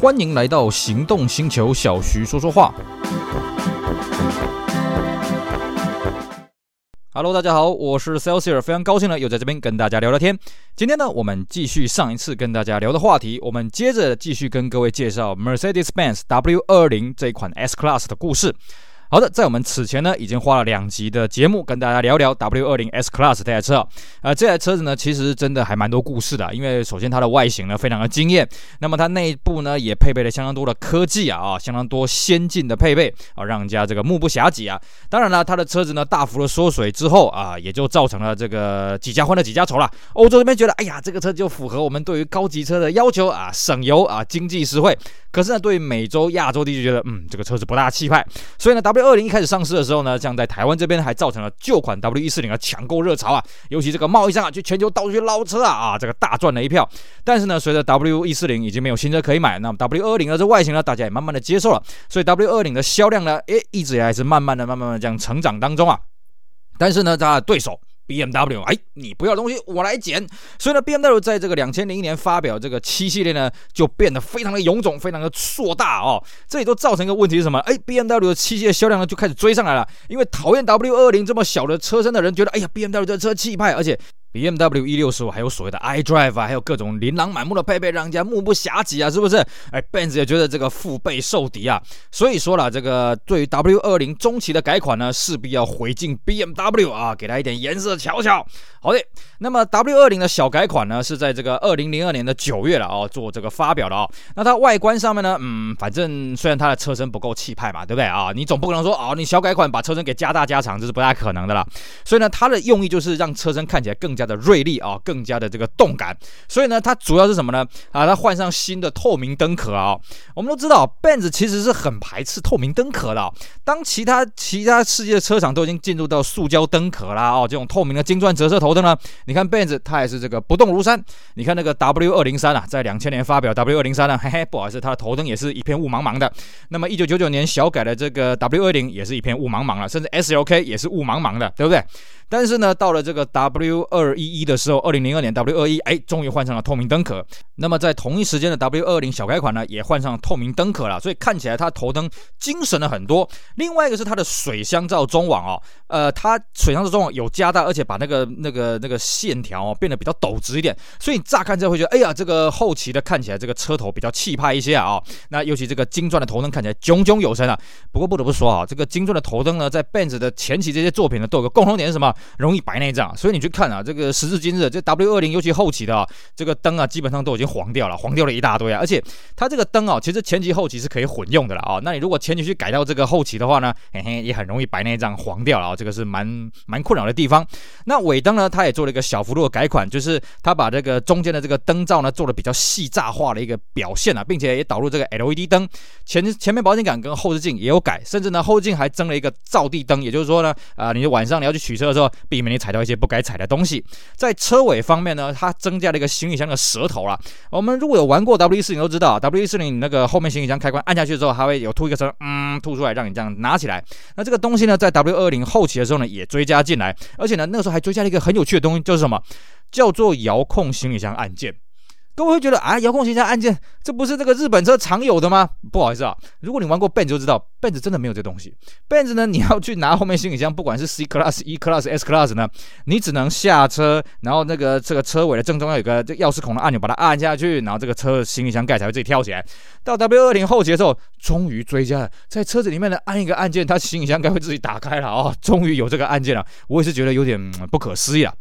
欢迎来到行动星球，小徐说说话。Hello，大家好，我是 Celsius，非常高兴呢，又在这边跟大家聊聊天。今天呢，我们继续上一次跟大家聊的话题，我们接着继续跟各位介绍 Mercedes-Benz W 二零这一款 S-Class 的故事。好的，在我们此前呢，已经花了两集的节目跟大家聊聊 W20 S-Class 这台车啊，呃，这台车子呢，其实真的还蛮多故事的，因为首先它的外形呢非常的惊艳，那么它内部呢也配备了相当多的科技啊啊，相当多先进的配备啊，让人家这个目不暇给啊。当然了，它的车子呢大幅的缩水之后啊，也就造成了这个几家欢乐几家愁了。欧洲这边觉得，哎呀，这个车就符合我们对于高级车的要求啊，省油啊，经济实惠。可是呢，对于美洲、亚洲地区觉得，嗯，这个车子不大气派，所以呢，W W 二零一开始上市的时候呢，像在台湾这边还造成了旧款 W 一四零的抢购热潮啊，尤其这个贸易商啊，去全球到处去捞车啊，啊，这个大赚了一票。但是呢，随着 W 一四零已经没有新车可以买，那么 W 二零的这外形呢，大家也慢慢的接受了，所以 W 二零的销量呢，诶，一直也还是慢慢的、慢慢的这样成长当中啊。但是呢，它的对手。BMW，哎，你不要东西我来捡。所以呢，BMW 在这个两千零一年发表这个七系列呢，就变得非常的臃肿，非常的硕大哦。这里都造成一个问题是什么？哎，BMW 的七系列销量呢就开始追上来了，因为讨厌 W 二零这么小的车身的人觉得，哎呀，BMW 这车气派，而且。BMW E65 还有所谓的 iDrive 啊，还有各种琳琅满目的配备，让人家目不暇给啊，是不是？哎，Benz 也觉得这个腹背受敌啊，所以说了，这个对于 W20 中期的改款呢，势必要回敬 BMW 啊，给他一点颜色瞧瞧。好的，那么 W20 的小改款呢，是在这个二零零二年的九月了哦，做这个发表的哦。那它外观上面呢，嗯，反正虽然它的车身不够气派嘛，对不对啊？你总不可能说啊，你小改款把车身给加大加长，这是不太可能的啦。所以呢，它的用意就是让车身看起来更加的锐利啊，更加的这个动感。所以呢，它主要是什么呢？啊，它换上新的透明灯壳啊。我们都知道，Benz 其实是很排斥透明灯壳的。当其他其他世界的车厂都已经进入到塑胶灯壳啦，哦，这种透明的金钻折射头灯呢，你看 Benz 它也是这个不动如山。你看那个 W 二零三啊，在两千年发表 W 二零三呢，嘿嘿，不好意思，它的头灯也是一片雾茫茫的。那么一九九九年小改的这个 W 二零也是一片雾茫茫了，甚至 SLK 也是雾茫茫的，对不对？但是呢，到了这个 W 二一一的时候，二零零二年 W 二一，哎，终于换上了透明灯壳。那么在同一时间的 W 二零小改款呢，也换上透明灯壳了，所以看起来它头灯精神了很多。另外一个是它的水箱罩中网哦，呃，它水箱罩中网有加大，而且把那个那个那个线条哦变得比较陡直一点，所以你乍看之后会觉得，哎呀，这个后期的看起来这个车头比较气派一些啊、那尤其这个金钻的头灯看起来炯炯有神啊。不过不得不说啊，这个金钻的头灯呢，在 Benz 的前期这些作品呢，都有个共同点是什么？容易白内障，所以你去看啊，这个时至今日，这 W 二零尤其后期的啊，这个灯啊，基本上都已经黄掉了，黄掉了一大堆啊。而且它这个灯啊，其实前期后期是可以混用的了啊。那你如果前期去改到这个后期的话呢，嘿嘿，也很容易白内障黄掉了啊。这个是蛮蛮困扰的地方。那尾灯呢，它也做了一个小幅度的改款，就是它把这个中间的这个灯罩呢，做了比较细炸化的一个表现啊，并且也导入这个 LED 灯，前前面保险杆跟后视镜也有改，甚至呢后视镜还增了一个照地灯，也就是说呢，啊、呃，你晚上你要去取车的时候，避免。你踩到一些不该踩的东西，在车尾方面呢，它增加了一个行李箱的舌头了。我们如果有玩过 W 一四零都知道，W 一四零那个后面行李箱开关按下去之后，它会有吐一个声，嗯，吐出来让你这样拿起来。那这个东西呢，在 W 二零后期的时候呢，也追加进来，而且呢，那个时候还追加了一个很有趣的东西，就是什么？叫做遥控行李箱按键。各位会觉得啊，遥控行李箱按键，这不是这个日本车常有的吗？不好意思啊，如果你玩过 Benz 就知道，Benz 真的没有这东西。Benz 呢，你要去拿后面行李箱，不管是 C Class、E Class、S Class 呢，你只能下车，然后那个这个车尾的正中央有个这钥匙孔的按钮，把它按下去，然后这个车行李箱盖才会自己跳起来。到 W 二零后期的时候，终于追加了，在车子里面呢按一个按键，它行李箱盖会自己打开了哦，终于有这个按键了，我也是觉得有点不可思议啊。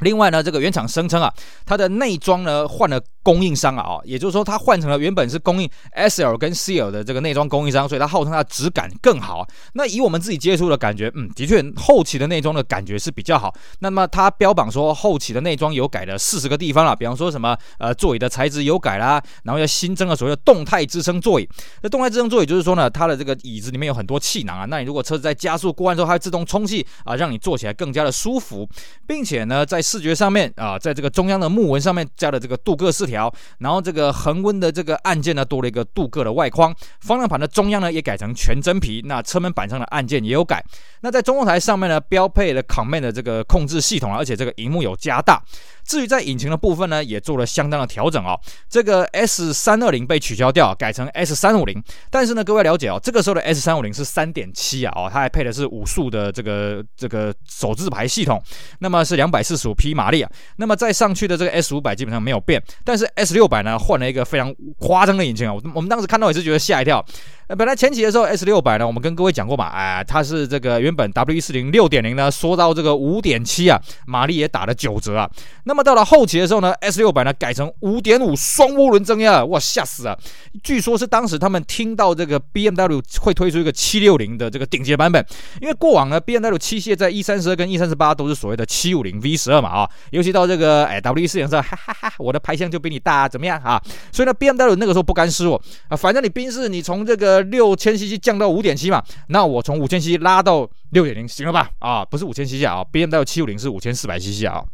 另外呢，这个原厂声称啊，它的内装呢换了供应商啊，哦，也就是说它换成了原本是供应 SL 跟 CL 的这个内装供应商，所以它号称它的质感更好。那以我们自己接触的感觉，嗯，的确后期的内装的感觉是比较好。那么它标榜说后期的内装有改了四十个地方了，比方说什么呃座椅的材质有改啦，然后要新增了所谓的动态支撑座椅。那动态支撑座椅就是说呢，它的这个椅子里面有很多气囊啊，那你如果车子在加速过弯之后，它会自动充气啊，让你坐起来更加的舒服，并且呢在视觉上面啊，在这个中央的木纹上面加了这个镀铬饰条，然后这个恒温的这个按键呢多了一个镀铬的外框，方向盘的中央呢也改成全真皮，那车门板上的按键也有改。那在中控台上面呢标配了 Command 的这个控制系统，而且这个荧幕有加大。至于在引擎的部分呢，也做了相当的调整哦。这个 S 三二零被取消掉，改成 S 三五零。但是呢，各位了解哦，这个时候的 S 三五零是三点七啊，哦，它还配的是五速的这个这个手自排系统，那么是两百四十五匹马力啊。那么再上去的这个 S 五百基本上没有变，但是 S 六百呢换了一个非常夸张的引擎啊，我我们当时看到也是觉得吓一跳。呃，本来前期的时候 S 六百呢，我们跟各位讲过嘛，哎，它是这个原本 W 一四零六点零呢缩到这个五点七啊，马力也打了九折啊。那那么到了后期的时候呢，S 六百呢改成五点五双涡轮增压，哇，吓死了！据说是当时他们听到这个 BMW 会推出一个七六零的这个顶级版本，因为过往呢 BMW 七系在 E 三十二跟 E 三十八都是所谓的七五零 V 十二嘛啊，尤其到这个哎 W 四零的时候，哈哈哈，我的排量就比你大，怎么样啊？所以呢 BMW 那个时候不甘示弱啊，反正你宾士你从这个六千 cc 降到五点七嘛，那我从五千 cc 拉到六点零，行了吧？啊，不是五千 cc 啊，BMW 七五零是五千四百 cc 啊。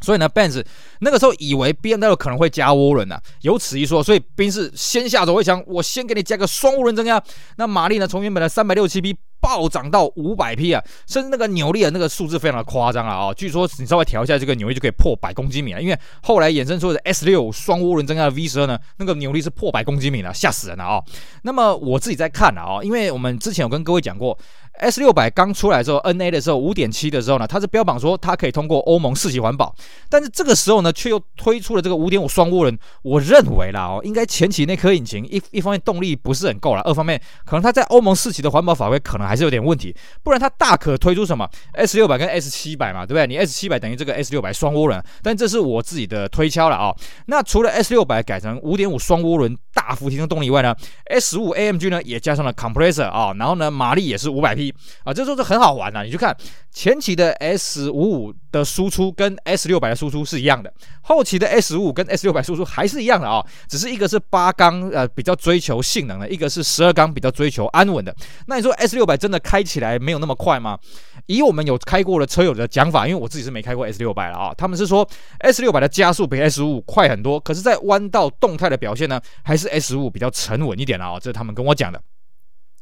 所以呢，Benz 那个时候以为 BMW 可能会加涡轮呢，有此一说，所以宾士先下手为强，我先给你加个双涡轮增压，那马力呢从原本的三百六七匹暴涨到五百匹啊，甚至那个扭力的那个数字非常的夸张啊啊！据说你稍微调一下这个扭力就可以破百公斤米了，因为后来衍生出的 S 六双涡轮增压的 V 十二呢，那个扭力是破百公斤米了，吓死人了啊！那么我自己在看啊，因为我们之前有跟各位讲过。S 六百刚出来之后，NA 的时候五点七的时候呢，它是标榜说它可以通过欧盟四级环保，但是这个时候呢，却又推出了这个五点五双涡轮。我认为啦哦，应该前期那颗引擎一一方面动力不是很够了，二方面可能它在欧盟四级的环保法规可能还是有点问题，不然它大可推出什么 S 六百跟 S 七百嘛，对不对？你 S 七百等于这个 S 六百双涡轮，但这是我自己的推敲了啊。那除了 S 六百改成五点五双涡轮，大幅提升动力以外呢，S 五 AMG 呢也加上了 compressor 啊，然后呢马力也是五百匹。啊，这时候是很好玩的，你去看前期的 S 五五的输出跟 S 六百的输出是一样的，后期的 S 五五跟 S 六百输出还是一样的啊，只是一个是八缸呃比较追求性能的，一个是十二缸比较追求安稳的。那你说 S 六百真的开起来没有那么快吗？以我们有开过的车友的讲法，因为我自己是没开过 S 六百了啊，他们是说 S 六百的加速比 S 五五快很多，可是，在弯道动态的表现呢，还是 S 五五比较沉稳一点啊，这是他们跟我讲的。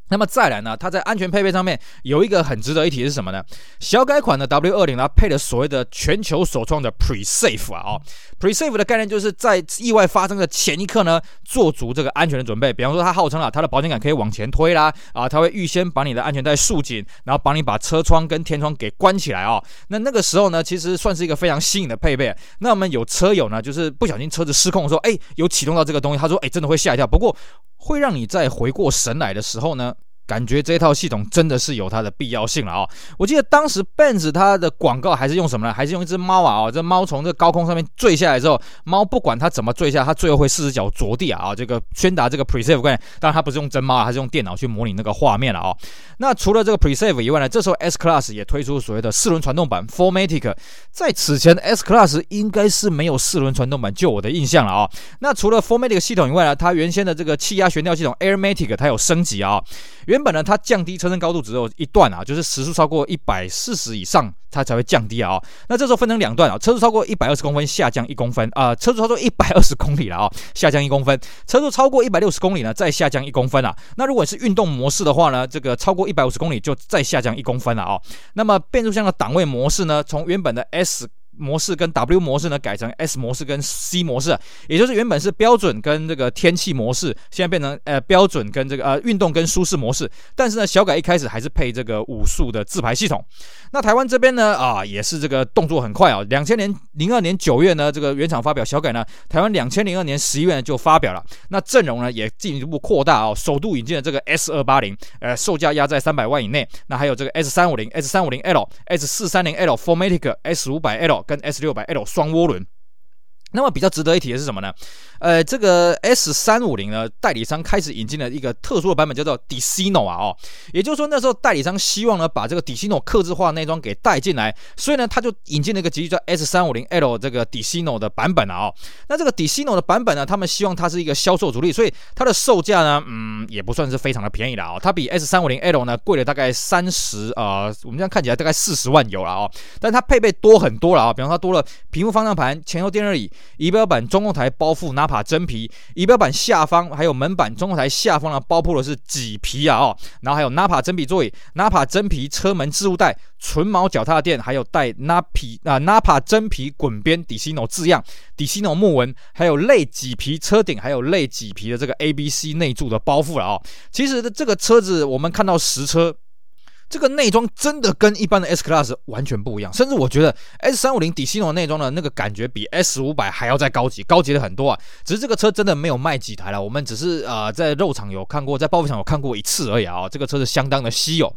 那么再来呢，它在安全配备上面有一个很值得一提是什么呢？小改款的 W 二零呢，配了所谓的全球首创的 Pre-Safe 啊，哦，Pre-Safe 的概念就是在意外发生的前一刻呢，做足这个安全的准备。比方说，它号称啊，它的保险杆可以往前推啦，啊，它会预先把你的安全带束紧，然后帮你把车窗跟天窗给关起来啊，哦。那那个时候呢，其实算是一个非常新颖的配备。那我们有车友呢，就是不小心车子失控的时候，哎，有启动到这个东西，他说，哎，真的会吓一跳。不过会让你在回过神来的时候呢，感觉这套系统真的是有它的必要性了啊！我记得当时 Benz 它的广告还是用什么呢？还是用一只猫啊！哦，这猫从这高空上面坠下来之后，猫不管它怎么坠下，它最后会四只脚着地啊！啊，这个宣达这个 Pre-Safe 概念，当然它不是用真猫啊，它是用电脑去模拟那个画面了啊！那除了这个 Pre-Save 以外呢，这时候 S Class 也推出所谓的四轮传动版 Formatic，在此前 S Class 应该是没有四轮传动版，就我的印象了啊！那除了 Formatic 系统以外呢，它原先的这个气压悬吊系统 Airmatic 它有升级啊！原原本呢，它降低车身高度只有一段啊，就是时速超过一百四十以上，它才会降低啊、那这时候分成两段啊，车速超过一百二十公分下降一公分啊，车速超过一百二十公里了啊、下降一公分。车速超过一百六十公里呢，再下降一公分啊。那如果是运动模式的话呢，这个超过一百五十公里就再下降一公分了啊、那么变速箱的档位模式呢，从原本的 S。模式跟 W 模式呢，改成 S 模式跟 C 模式，也就是原本是标准跟这个天气模式，现在变成呃标准跟这个呃运动跟舒适模式。但是呢，小改一开始还是配这个五速的自排系统。那台湾这边呢啊，也是这个动作很快啊。两千年零二年九月呢，这个原厂发表小改呢，台湾两千零二年十一月呢就发表了。那阵容呢也进一步扩大啊，首度引进了这个 S 二八零，呃，售价压在三百万以内。那还有这个 S 三五零、S 三五零 L、S 四三零 L、Formatic、S 五百 L。跟 S 六百 L 双涡轮。那么比较值得一提的是什么呢？呃，这个 S 三五零呢，代理商开始引进了一个特殊的版本，叫做 Decino 啊，哦，也就是说那时候代理商希望呢，把这个 Decino 客制化内装给带进来，所以呢，他就引进了一个机器叫 S 三五零 L 这个 Decino 的版本啊，哦，那这个 Decino 的版本呢，他们希望它是一个销售主力，所以它的售价呢，嗯，也不算是非常的便宜了啊，哦，它比 S 三五零 L 呢贵了大概三十呃，我们这样看起来大概四十万有了啊，哦，但它配备多很多了啊，比方说多了屏幕方向盘、前后电热椅。仪表板中控台包覆 Napa 真皮，仪表板下方还有门板中控台下方呢包覆的是麂皮啊哦，然后还有 Napa 真皮座椅 Napa 真皮车门置物带，纯毛脚踏垫，还有带 Napa 啊 Napa 真皮滚边 Dicino 字样，Dicino 木纹，还有类麂皮车顶，还有类麂皮的这个 ABC 内柱的包覆了哦。其实这个车子我们看到实车。这个内装真的跟一般的 S Class 完全不一样，甚至我觉得 S 三五零 Dicino 内装的那个感觉比 S 五百还要再高级，高级了很多啊！只是这个车真的没有卖几台了，我们只是呃在肉场有看过，在报废场有看过一次而已啊！这个车子相当的稀有。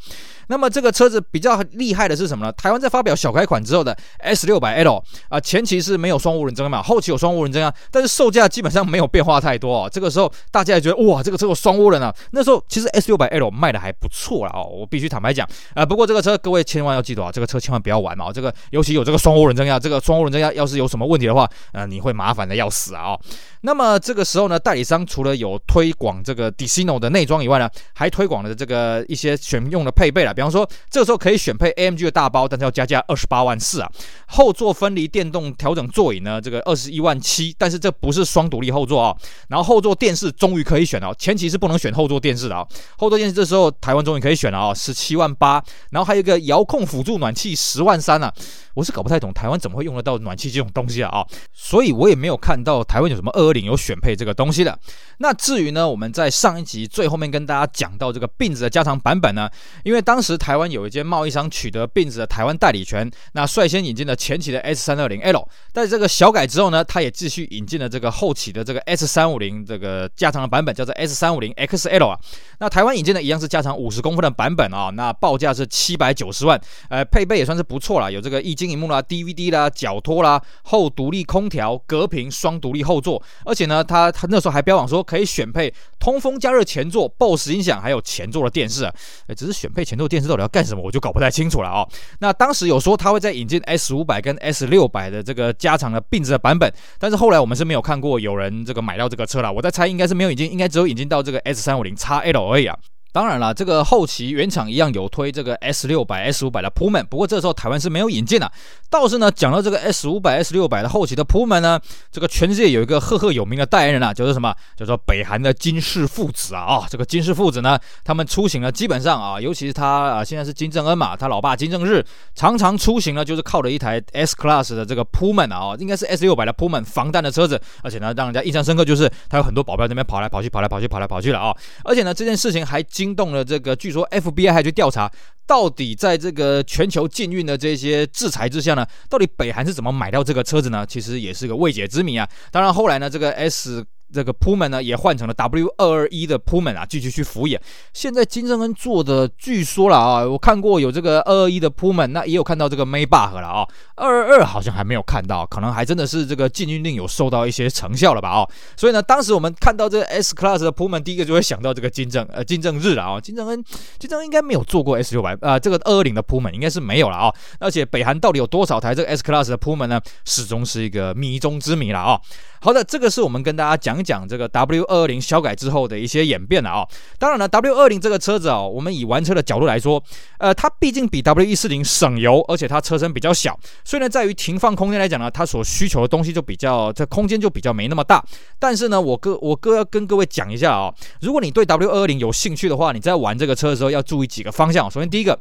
那么这个车子比较厉害的是什么呢？台湾在发表小改款之后的 S 六百 L 啊，前期是没有双涡轮增压嘛，后期有双涡轮增压，但是售价基本上没有变化太多哦。这个时候大家也觉得哇，这个车有双涡轮啊。那时候其实 S 六百 L 卖的还不错了哦，我必须坦白讲啊。不过这个车各位千万要记得啊，这个车千万不要玩嘛。这个尤其有这个双涡轮增压，这个双涡轮增压要是有什么问题的话，呃，你会麻烦的要死啊。那么这个时候呢，代理商除了有推广这个 Dicino 的内装以外呢，还推广了这个一些选用的配备了。比方说，这个时候可以选配 AMG 的大包，但是要加价二十八万四啊。后座分离电动调整座椅呢，这个二十一万七，但是这不是双独立后座啊。然后后座电视终于可以选了，前期是不能选后座电视的啊。后座电视这时候台湾终于可以选了啊，十七万八。然后还有一个遥控辅助暖气十万三啊。我是搞不太懂台湾怎么会用得到暖气这种东西啊啊，所以我也没有看到台湾有什么二二零有选配这个东西的。那至于呢，我们在上一集最后面跟大家讲到这个并子的加长版本呢，因为当时台湾有一间贸易商取得并子的台湾代理权，那率先引进了前期的 S 三二零 L，在这个小改之后呢，他也继续引进了这个后期的这个 S 三五零这个加长的版本，叫做 S 三五零 XL 啊。那台湾引进的一样是加长五十公分的版本啊，那报价是七百九十万，呃，配备也算是不错了，有这个液晶萤幕啦、DVD 啦、脚托啦、后独立空调、隔屏、双独立后座，而且呢，它它那时候还标榜说可以选配通风加热前座、BOSS 音响，还有前座的电视啊。只是选配前座电视到底要干什么，我就搞不太清楚了啊、哦。那当时有说它会在引进 S 五百跟 S 六百的这个加长的并置的版本，但是后来我们是没有看过有人这个买到这个车了。我在猜应该是没有引进，应该只有引进到这个 S 三五零 XL 而已啊。当然了，这个后期原厂一样有推这个 S 六百、S 五百的 Pullman，不过这时候台湾是没有引进的。倒是呢，讲到这个 S 五百、S 六百的后期的 Pullman 呢，这个全世界有一个赫赫有名的代言人啊，就是什么？叫做北韩的金氏父子啊！啊、哦，这个金氏父子呢，他们出行呢，基本上啊，尤其是他啊，现在是金正恩嘛，他老爸金正日常常出行呢，就是靠着一台 S Class 的这个 Pullman 啊，应该是 S 六百的 Pullman 防弹的车子，而且呢，让人家印象深刻就是他有很多保镖在那边跑来跑去、跑来跑去、跑来跑去了啊！而且呢，这件事情还惊动了这个。据说 FBI 还去调查，到底在这个全球禁运的这些制裁之下呢，到底北韩是怎么买到这个车子呢？其实也是个未解之谜啊。当然后来呢，这个 S。这个 Pullman 呢也换成了 W 二二一的 Pullman 啊，继续去敷衍。现在金正恩做的，据说了啊，我看过有这个二二一的 Pullman，那也有看到这个 Maybach 了啊。二二二好像还没有看到，可能还真的是这个禁运令有受到一些成效了吧啊。所以呢，当时我们看到这个 S Class 的 Pullman，第一个就会想到这个金正呃金正日了啊。金正恩金正恩应该没有做过 S 六百啊，这个二二零的 Pullman 应该是没有了啊。而且北韩到底有多少台这个 S Class 的 Pullman 呢？始终是一个谜中之谜了啊。好的，这个是我们跟大家讲讲这个 W 二二零小改之后的一些演变了啊、当然了，W 二零这个车子啊、我们以玩车的角度来说，呃，它毕竟比 W 一四零省油，而且它车身比较小，所以呢，在于停放空间来讲呢，它所需求的东西就比较，这空间就比较没那么大。但是呢，我哥我哥要跟各位讲一下啊、如果你对 W 二二零有兴趣的话，你在玩这个车的时候要注意几个方向。首先，第一个。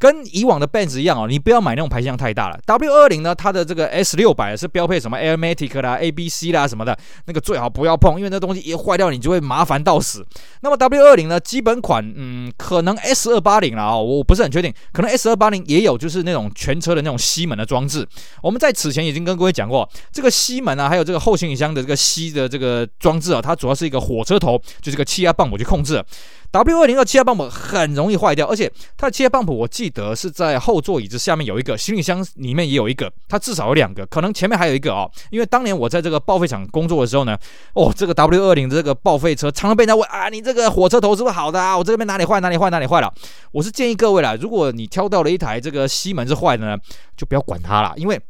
跟以往的 Benz 一样哦，你不要买那种排气量太大了。W20 呢，它的这个 S600 是标配什么 Airmatic 啦、ABC 啦什么的，那个最好不要碰，因为那东西一坏掉，你就会麻烦到死。那么 W20 呢，基本款，嗯，可能 S280 了啊，我不是很确定，可能 S280 也有，就是那种全车的那种吸门的装置。我们在此前已经跟各位讲过，这个吸门啊，还有这个后行李箱的这个吸的这个装置啊，它主要是一个火车头，就是个气压泵，我去控制。W 二零的气压泵很容易坏掉，而且它的气压泵我记得是在后座椅子下面有一个，行李箱里面也有一个，它至少有两个，可能前面还有一个哦。因为当年我在这个报废厂工作的时候呢，哦，这个 W 二零这个报废车常常被人家问啊，你这个火车头是不是好的啊？我这边哪里坏哪里坏哪里坏了？我是建议各位啦，如果你挑到了一台这个西门是坏的呢，就不要管它了，因为。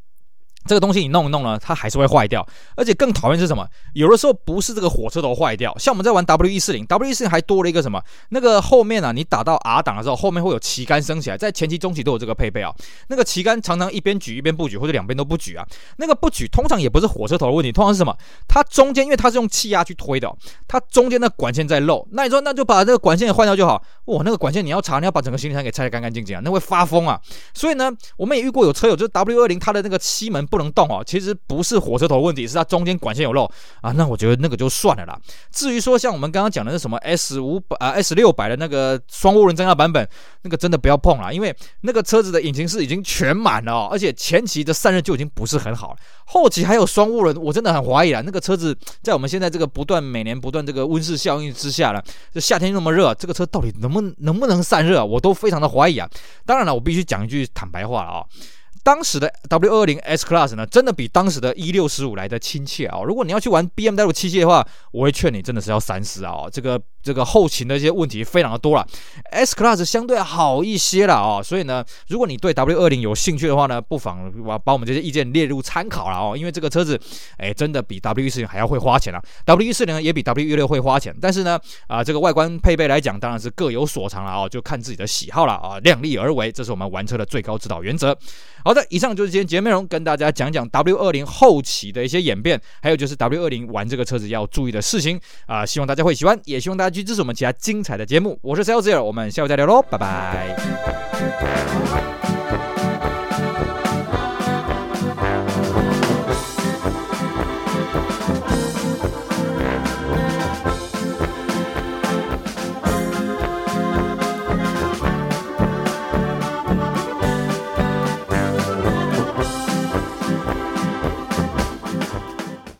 这个东西你弄一弄呢，它还是会坏掉，而且更讨厌是什么？有的时候不是这个火车头坏掉，像我们在玩 W 一四零，W 一四零还多了一个什么？那个后面啊，你打到 R 档的时候，后面会有旗杆升起来，在前期、中期都有这个配备啊。那个旗杆常常一边举一边不举，或者两边都不举啊。那个不举通常也不是火车头的问题，通常是什么？它中间因为它是用气压去推的，它中间的管线在漏。那你说那就把这个管线也换掉就好。哇，那个管线你要查，你要把整个行李箱给拆得干干净净啊，那会发疯啊。所以呢，我们也遇过有车友就是 W 二零它的那个漆门不能动哦，其实。不是火车头问题，是它中间管线有漏啊。那我觉得那个就算了啦。至于说像我们刚刚讲的是什么 S 五百啊 S 六百的那个双涡轮增压版本，那个真的不要碰了，因为那个车子的引擎室已经全满了哦，而且前期的散热就已经不是很好了，后期还有双涡轮，我真的很怀疑啊。那个车子在我们现在这个不断每年不断这个温室效应之下了，这夏天那么热，这个车到底能不能能不能散热，我都非常的怀疑啊。当然了，我必须讲一句坦白话了啊。当时的 W 二零 S Class 呢，真的比当时的 E 六十五来的亲切啊！如果你要去玩 BMW 七系的话，我会劝你真的是要三思啊！这个。这个后勤的一些问题非常的多了，S Class 相对好一些了哦，所以呢，如果你对 W 二零有兴趣的话呢，不妨把把我们这些意见列入参考了哦，因为这个车子，哎，真的比 W 一四零还要会花钱啊，W 一四零也比 W 一六会花钱，但是呢，啊，这个外观配备来讲，当然是各有所长了哦，就看自己的喜好了啊，量力而为，这是我们玩车的最高指导原则。好的，以上就是今天节目内容，跟大家讲讲 W 二零后期的一些演变，还有就是 W 二零玩这个车子要注意的事情啊，希望大家会喜欢，也希望大家。去支持我们其他精彩的节目，我是 Celsius，我们下回再聊喽，拜拜。